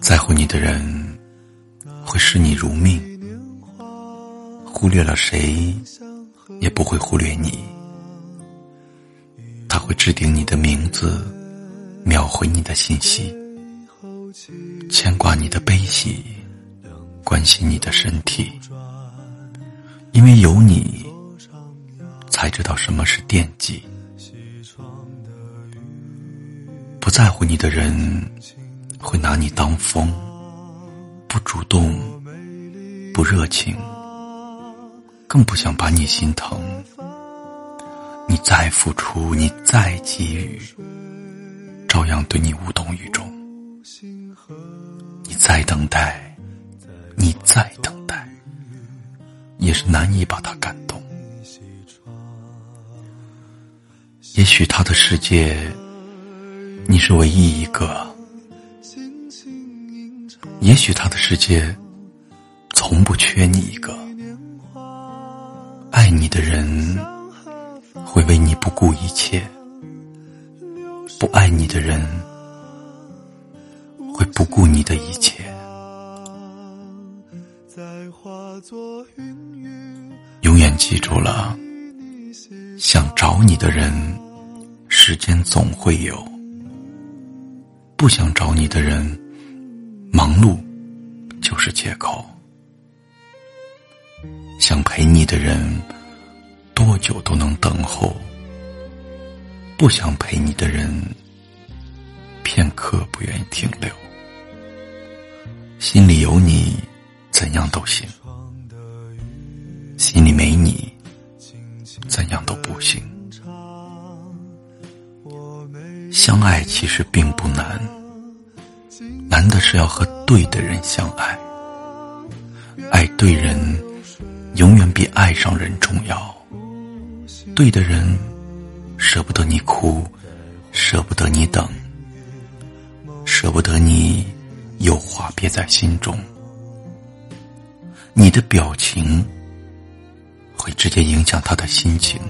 在乎你的人会视你如命，忽略了谁也不会忽略你。他会置顶你的名字，秒回你的信息，牵挂你的悲喜，关心你的身体，因为有你，才知道什么是惦记。在乎你的人，会拿你当风，不主动，不热情，更不想把你心疼。你再付出，你再给予，照样对你无动于衷。你再等待，你再等待，也是难以把他感动。也许他的世界。你是唯一一个，也许他的世界从不缺你一个。爱你的人会为你不顾一切，不爱你的人会不顾你的一切。永远记住了，想找你的人，时间总会有。不想找你的人，忙碌就是借口；想陪你的人，多久都能等候；不想陪你的人，片刻不愿意停留。心里有你，怎样都行；心里没你，怎样都不行。相爱其实并不难，难的是要和对的人相爱。爱对人，永远比爱上人重要。对的人，舍不得你哭，舍不得你等，舍不得你有话憋在心中。你的表情，会直接影响他的心情，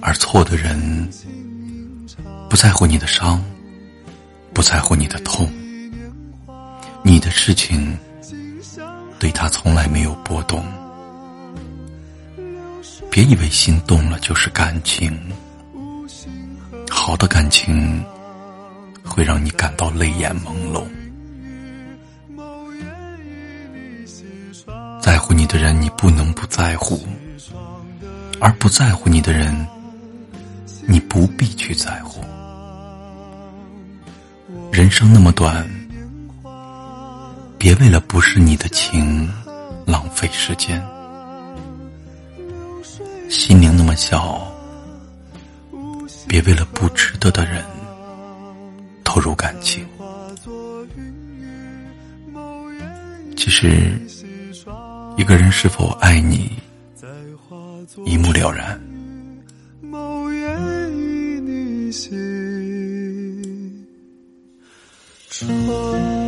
而错的人。不在乎你的伤，不在乎你的痛，你的事情对他从来没有波动。别以为心动了就是感情，好的感情会让你感到泪眼朦胧。在乎你的人，你不能不在乎；而不在乎你的人，你不必去在乎。人生那么短，别为了不是你的情浪费时间；心灵那么小，别为了不值得的人投入感情。其实，一个人是否爱你，一目了然。春。